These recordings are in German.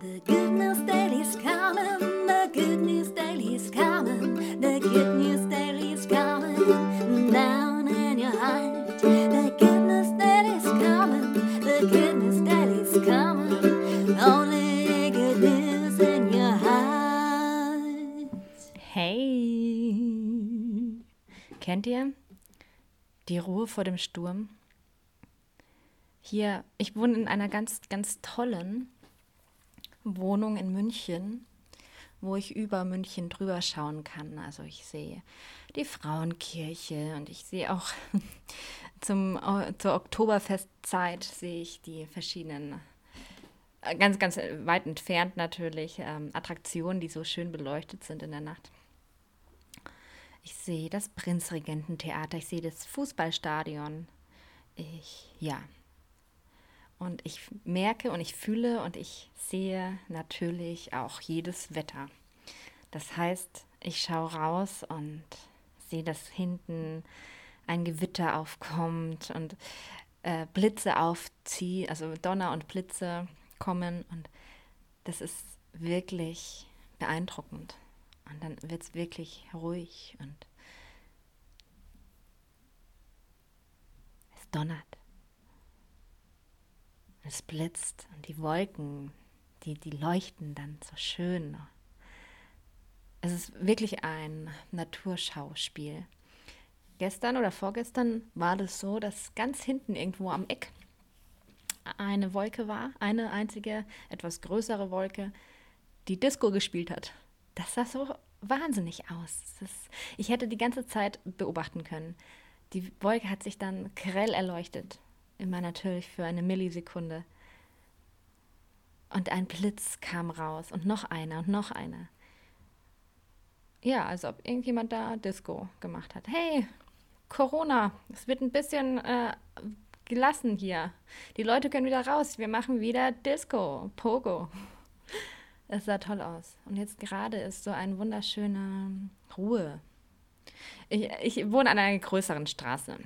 The good news daily is coming, the good news daily is coming, the good news daily is coming down in your heart. The good news daily is coming, the good news daily is coming, only good news in your heart. Hey! Kennt ihr die Ruhe vor dem Sturm? Hier, ich wohne in einer ganz, ganz tollen Wohnung in München, wo ich über München drüber schauen kann. Also ich sehe die Frauenkirche und ich sehe auch zum, zur Oktoberfestzeit sehe ich die verschiedenen, äh, ganz, ganz weit entfernt natürlich, ähm, Attraktionen, die so schön beleuchtet sind in der Nacht. Ich sehe das Prinzregententheater, ich sehe das Fußballstadion. Ich, ja, und ich merke und ich fühle und ich sehe natürlich auch jedes Wetter. Das heißt, ich schaue raus und sehe, dass hinten ein Gewitter aufkommt und äh, Blitze aufziehen, also Donner und Blitze kommen und das ist wirklich beeindruckend. Und dann wird es wirklich ruhig und es donnert. Es blitzt und die Wolken, die, die leuchten dann so schön. Es ist wirklich ein Naturschauspiel. Gestern oder vorgestern war das so, dass ganz hinten irgendwo am Eck eine Wolke war, eine einzige, etwas größere Wolke, die Disco gespielt hat. Das sah so wahnsinnig aus. Ist, ich hätte die ganze Zeit beobachten können. Die Wolke hat sich dann grell erleuchtet immer natürlich für eine Millisekunde. Und ein Blitz kam raus und noch einer und noch einer. Ja, als ob irgendjemand da Disco gemacht hat. Hey, Corona, es wird ein bisschen äh, gelassen hier. Die Leute können wieder raus. Wir machen wieder Disco, Pogo. Es sah toll aus. Und jetzt gerade ist so eine wunderschöne Ruhe. Ich, ich wohne an einer größeren Straße.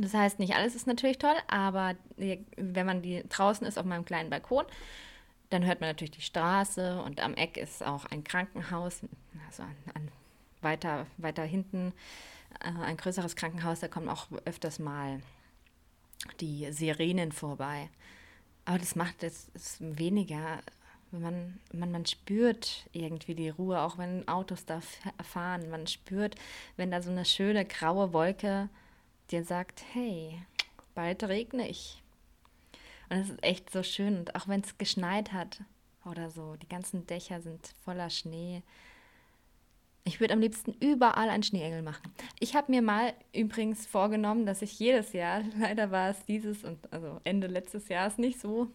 Das heißt, nicht alles ist natürlich toll, aber wenn man die draußen ist auf meinem kleinen Balkon, dann hört man natürlich die Straße und am Eck ist auch ein Krankenhaus, also an, an weiter, weiter hinten äh, ein größeres Krankenhaus, da kommen auch öfters mal die Sirenen vorbei. Aber das macht es weniger, wenn man, man, man spürt irgendwie die Ruhe, auch wenn Autos da fahren. Man spürt, wenn da so eine schöne graue Wolke dir sagt, hey, bald regne ich. Und es ist echt so schön. Und auch wenn es geschneit hat oder so, die ganzen Dächer sind voller Schnee. Ich würde am liebsten überall einen Schneeengel machen. Ich habe mir mal übrigens vorgenommen, dass ich jedes Jahr, leider war es dieses und also Ende letztes Jahres nicht so,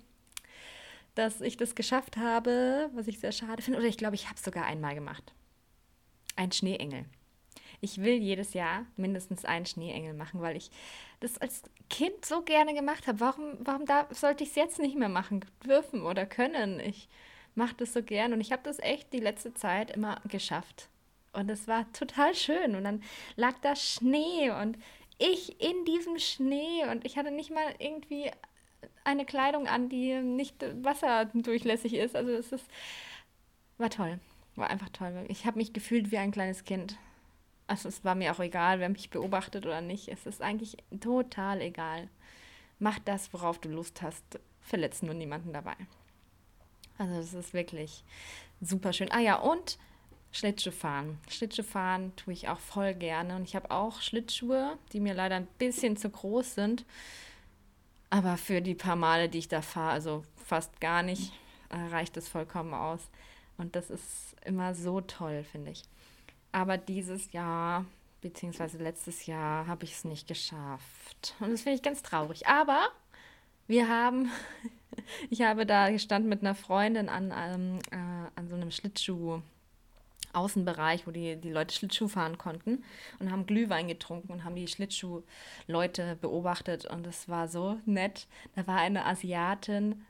dass ich das geschafft habe, was ich sehr schade finde. Oder ich glaube, ich habe es sogar einmal gemacht. Ein Schneeengel. Ich will jedes Jahr mindestens einen Schneeengel machen, weil ich das als Kind so gerne gemacht habe. Warum, warum da, sollte ich es jetzt nicht mehr machen dürfen oder können? Ich mache das so gern und ich habe das echt die letzte Zeit immer geschafft. Und es war total schön. Und dann lag da Schnee und ich in diesem Schnee und ich hatte nicht mal irgendwie eine Kleidung an, die nicht wasserdurchlässig ist. Also es ist, war toll. War einfach toll. Ich habe mich gefühlt wie ein kleines Kind. Also es war mir auch egal, wer mich beobachtet oder nicht. Es ist eigentlich total egal. Mach das, worauf du Lust hast. Verletzt nur niemanden dabei. Also es ist wirklich super schön. Ah ja, und Schlittschuhfahren. Schlittschuhfahren tue ich auch voll gerne. Und ich habe auch Schlittschuhe, die mir leider ein bisschen zu groß sind. Aber für die paar Male, die ich da fahre, also fast gar nicht, äh, reicht es vollkommen aus. Und das ist immer so toll, finde ich. Aber dieses Jahr, beziehungsweise letztes Jahr, habe ich es nicht geschafft. Und das finde ich ganz traurig. Aber wir haben, ich habe da gestanden mit einer Freundin an, ähm, äh, an so einem Schlittschuh. Außenbereich, wo die, die Leute Schlittschuh fahren konnten und haben Glühwein getrunken und haben die Schlittschuhleute beobachtet und es war so nett. Da war eine Asiatin,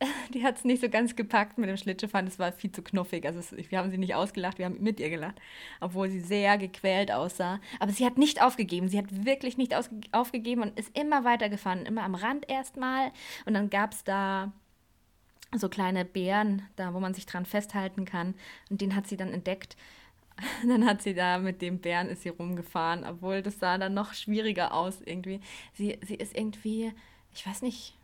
die hat es nicht so ganz gepackt mit dem Schlittschuhfahren. Das war viel zu knuffig. Also es, wir haben sie nicht ausgelacht, wir haben mit ihr gelacht, obwohl sie sehr gequält aussah. Aber sie hat nicht aufgegeben. Sie hat wirklich nicht aufgegeben und ist immer weitergefahren. Immer am Rand erstmal. Und dann gab es da so kleine Bären, da wo man sich dran festhalten kann. Und den hat sie dann entdeckt. Dann hat sie da mit dem Bären ist sie rumgefahren, obwohl das sah dann noch schwieriger aus irgendwie. Sie, sie ist irgendwie, ich weiß nicht,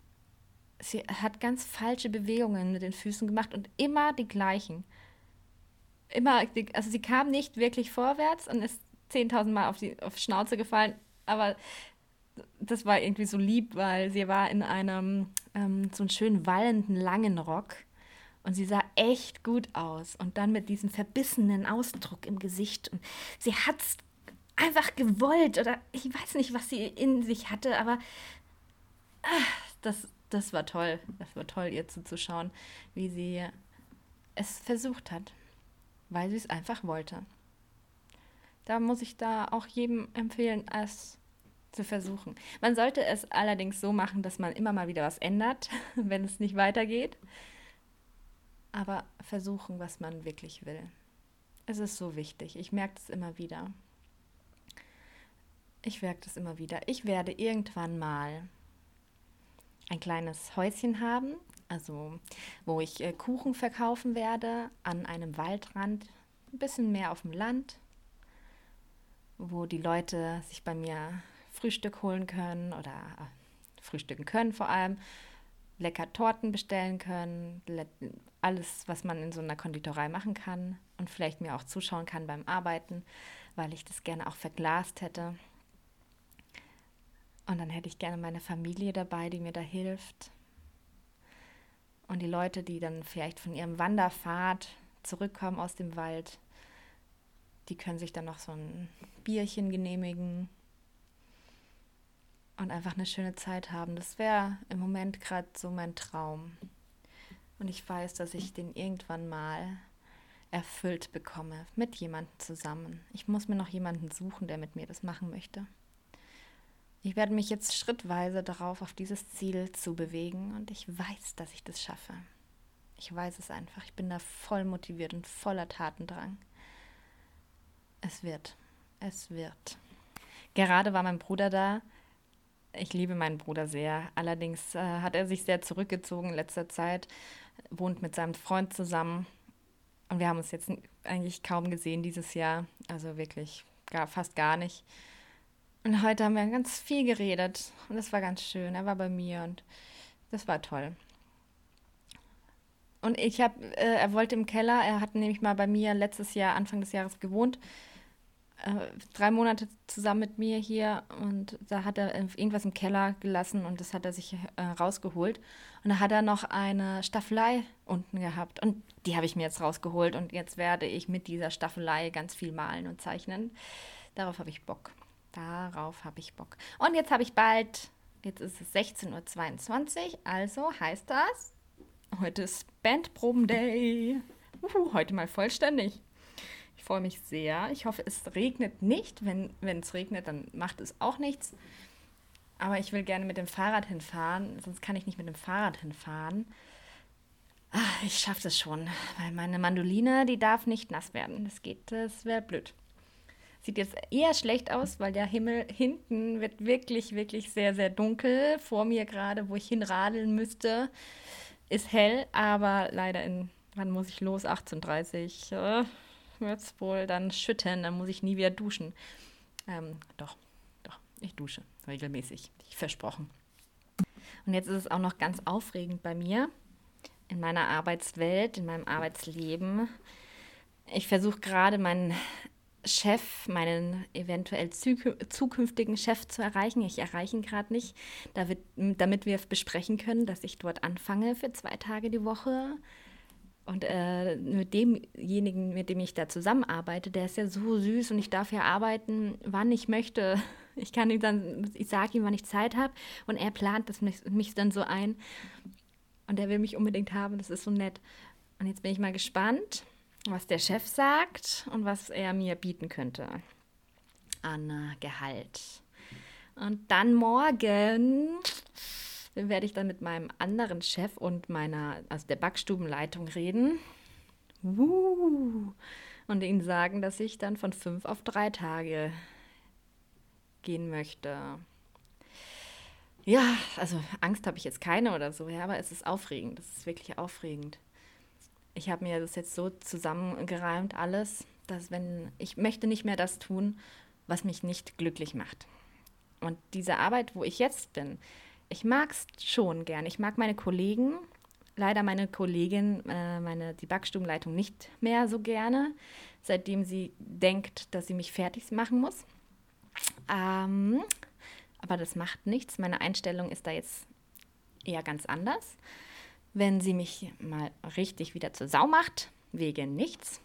sie hat ganz falsche Bewegungen mit den Füßen gemacht und immer die gleichen. Immer, also sie kam nicht wirklich vorwärts und ist 10.000 Mal auf die auf Schnauze gefallen, aber das war irgendwie so lieb, weil sie war in einem ähm, so einen schönen wallenden langen Rock und sie sah echt gut aus und dann mit diesem verbissenen Ausdruck im Gesicht und sie hat es einfach gewollt oder ich weiß nicht, was sie in sich hatte, aber ach, das, das war toll. Das war toll, ihr zuzuschauen, wie sie es versucht hat, weil sie es einfach wollte. Da muss ich da auch jedem empfehlen, es zu versuchen. Man sollte es allerdings so machen, dass man immer mal wieder was ändert, wenn es nicht weitergeht. Aber versuchen, was man wirklich will. Es ist so wichtig. Ich merke es immer wieder. Ich merke das immer wieder. Ich werde irgendwann mal ein kleines Häuschen haben, also wo ich äh, Kuchen verkaufen werde an einem Waldrand, ein bisschen mehr auf dem Land, wo die Leute sich bei mir Frühstück holen können oder äh, frühstücken können vor allem, lecker Torten bestellen können, alles, was man in so einer Konditorei machen kann und vielleicht mir auch zuschauen kann beim Arbeiten, weil ich das gerne auch verglast hätte. Und dann hätte ich gerne meine Familie dabei, die mir da hilft. Und die Leute, die dann vielleicht von ihrem Wanderpfad zurückkommen aus dem Wald, die können sich dann noch so ein Bierchen genehmigen und einfach eine schöne Zeit haben. Das wäre im Moment gerade so mein Traum. Und ich weiß, dass ich den irgendwann mal erfüllt bekomme, mit jemandem zusammen. Ich muss mir noch jemanden suchen, der mit mir das machen möchte. Ich werde mich jetzt schrittweise darauf, auf dieses Ziel zu bewegen und ich weiß, dass ich das schaffe. Ich weiß es einfach. Ich bin da voll motiviert und voller Tatendrang. Es wird. Es wird. Gerade war mein Bruder da ich liebe meinen Bruder sehr. Allerdings äh, hat er sich sehr zurückgezogen in letzter Zeit, wohnt mit seinem Freund zusammen. Und wir haben uns jetzt eigentlich kaum gesehen dieses Jahr. Also wirklich gar, fast gar nicht. Und heute haben wir ganz viel geredet. Und das war ganz schön. Er war bei mir und das war toll. Und ich habe, äh, er wollte im Keller, er hat nämlich mal bei mir letztes Jahr, Anfang des Jahres gewohnt äh, drei Monate zusammen mit mir hier und da hat er irgendwas im Keller gelassen und das hat er sich äh, rausgeholt. Und da hat er noch eine Staffelei unten gehabt und die habe ich mir jetzt rausgeholt und jetzt werde ich mit dieser Staffelei ganz viel malen und zeichnen. Darauf habe ich Bock. Darauf habe ich Bock. Und jetzt habe ich bald, jetzt ist es 16.22 Uhr, also heißt das, heute ist Bandproben-Day. heute mal vollständig. Ich freue mich sehr. Ich hoffe, es regnet nicht. Wenn es regnet, dann macht es auch nichts. Aber ich will gerne mit dem Fahrrad hinfahren, sonst kann ich nicht mit dem Fahrrad hinfahren. Ach, ich schaffe das schon, weil meine Mandoline, die darf nicht nass werden. Das geht, das wäre blöd. Sieht jetzt eher schlecht aus, weil der Himmel hinten wird wirklich, wirklich sehr, sehr dunkel. Vor mir gerade, wo ich hinradeln müsste, ist hell, aber leider in, wann muss ich los? 18.30 Uhr wird es wohl dann schütten, dann muss ich nie wieder duschen. Ähm, doch, doch, ich dusche regelmäßig, ich versprochen. Und jetzt ist es auch noch ganz aufregend bei mir, in meiner Arbeitswelt, in meinem Arbeitsleben. Ich versuche gerade meinen Chef, meinen eventuell zukünftigen Chef zu erreichen. Ich erreiche ihn gerade nicht, damit wir besprechen können, dass ich dort anfange für zwei Tage die Woche und äh, mit demjenigen, mit dem ich da zusammenarbeite, der ist ja so süß und ich darf ja arbeiten, wann ich möchte. Ich kann ihm dann, ich sage ihm, wann ich Zeit habe und er plant das mich, mich dann so ein. Und er will mich unbedingt haben, das ist so nett. Und jetzt bin ich mal gespannt, was der Chef sagt und was er mir bieten könnte an äh, Gehalt. Und dann morgen werde ich dann mit meinem anderen Chef und meiner, also der Backstubenleitung reden. Und ihnen sagen, dass ich dann von fünf auf drei Tage gehen möchte. Ja, also Angst habe ich jetzt keine oder so, ja, aber es ist aufregend. Es ist wirklich aufregend. Ich habe mir das jetzt so zusammengereimt, alles, dass wenn ich möchte nicht mehr das tun, was mich nicht glücklich macht. Und diese Arbeit, wo ich jetzt bin, ich mag es schon gern. Ich mag meine Kollegen, leider meine Kollegin, äh, meine, die Backstubenleitung nicht mehr so gerne, seitdem sie denkt, dass sie mich fertig machen muss. Ähm, aber das macht nichts. Meine Einstellung ist da jetzt eher ganz anders. Wenn sie mich mal richtig wieder zur Sau macht, wegen nichts,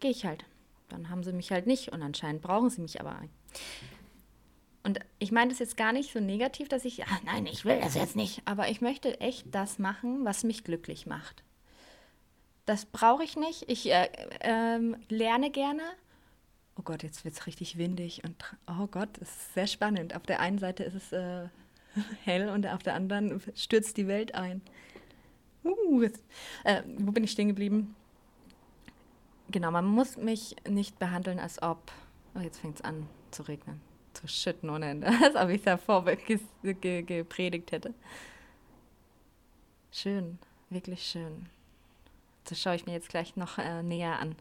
gehe ich halt. Dann haben sie mich halt nicht und anscheinend brauchen sie mich aber. Und ich meine das jetzt gar nicht so negativ, dass ich, ach nein, ich will das jetzt nicht, aber ich möchte echt das machen, was mich glücklich macht. Das brauche ich nicht. Ich äh, äh, lerne gerne. Oh Gott, jetzt wird es richtig windig und oh Gott, es ist sehr spannend. Auf der einen Seite ist es äh, hell und auf der anderen stürzt die Welt ein. Uh, jetzt, äh, wo bin ich stehen geblieben? Genau, man muss mich nicht behandeln, als ob. Oh, jetzt fängt es an zu regnen zu schütten ohne Ende, als ob ich davor gepredigt hätte. Schön, wirklich schön. Das schaue ich mir jetzt gleich noch äh, näher an.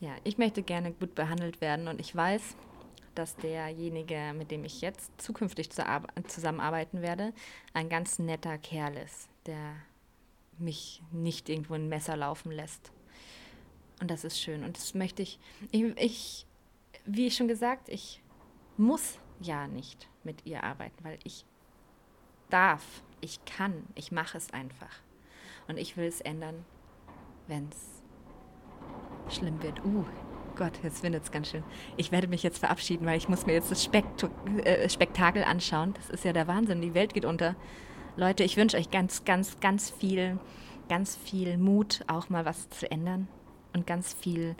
Ja, ich möchte gerne gut behandelt werden und ich weiß, dass derjenige, mit dem ich jetzt zukünftig zu zusammenarbeiten werde, ein ganz netter Kerl ist, der mich nicht irgendwo ein Messer laufen lässt. Und das ist schön. Und das möchte ich, ich, ich wie schon gesagt, ich muss ja nicht mit ihr arbeiten, weil ich darf, ich kann, ich mache es einfach. Und ich will es ändern, wenn es schlimm wird. Uh, Gott, jetzt windet es ganz schön. Ich werde mich jetzt verabschieden, weil ich muss mir jetzt das Spektu äh, Spektakel anschauen. Das ist ja der Wahnsinn, die Welt geht unter. Leute, ich wünsche euch ganz, ganz, ganz viel, ganz viel Mut, auch mal was zu ändern und ganz viel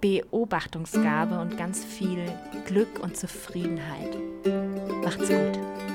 Beobachtungsgabe und ganz viel Glück und Zufriedenheit. Macht's gut.